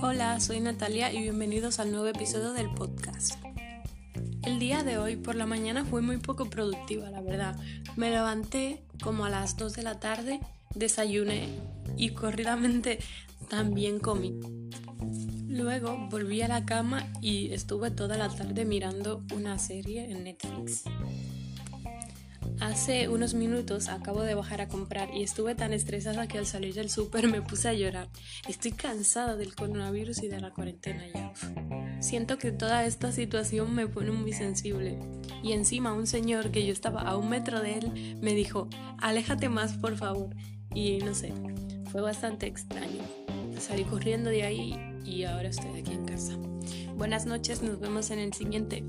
Hola, soy Natalia y bienvenidos al nuevo episodio del podcast. El día de hoy por la mañana fue muy poco productiva, la verdad. Me levanté como a las 2 de la tarde, desayuné y corridamente también comí. Luego volví a la cama y estuve toda la tarde mirando una serie en Netflix. Hace unos minutos acabo de bajar a comprar y estuve tan estresada que al salir del súper me puse a llorar. Estoy cansada del coronavirus y de la cuarentena ya. Siento que toda esta situación me pone muy sensible. Y encima un señor que yo estaba a un metro de él me dijo, aléjate más por favor. Y no sé, fue bastante extraño. Salí corriendo de ahí y ahora estoy aquí en casa. Buenas noches, nos vemos en el siguiente.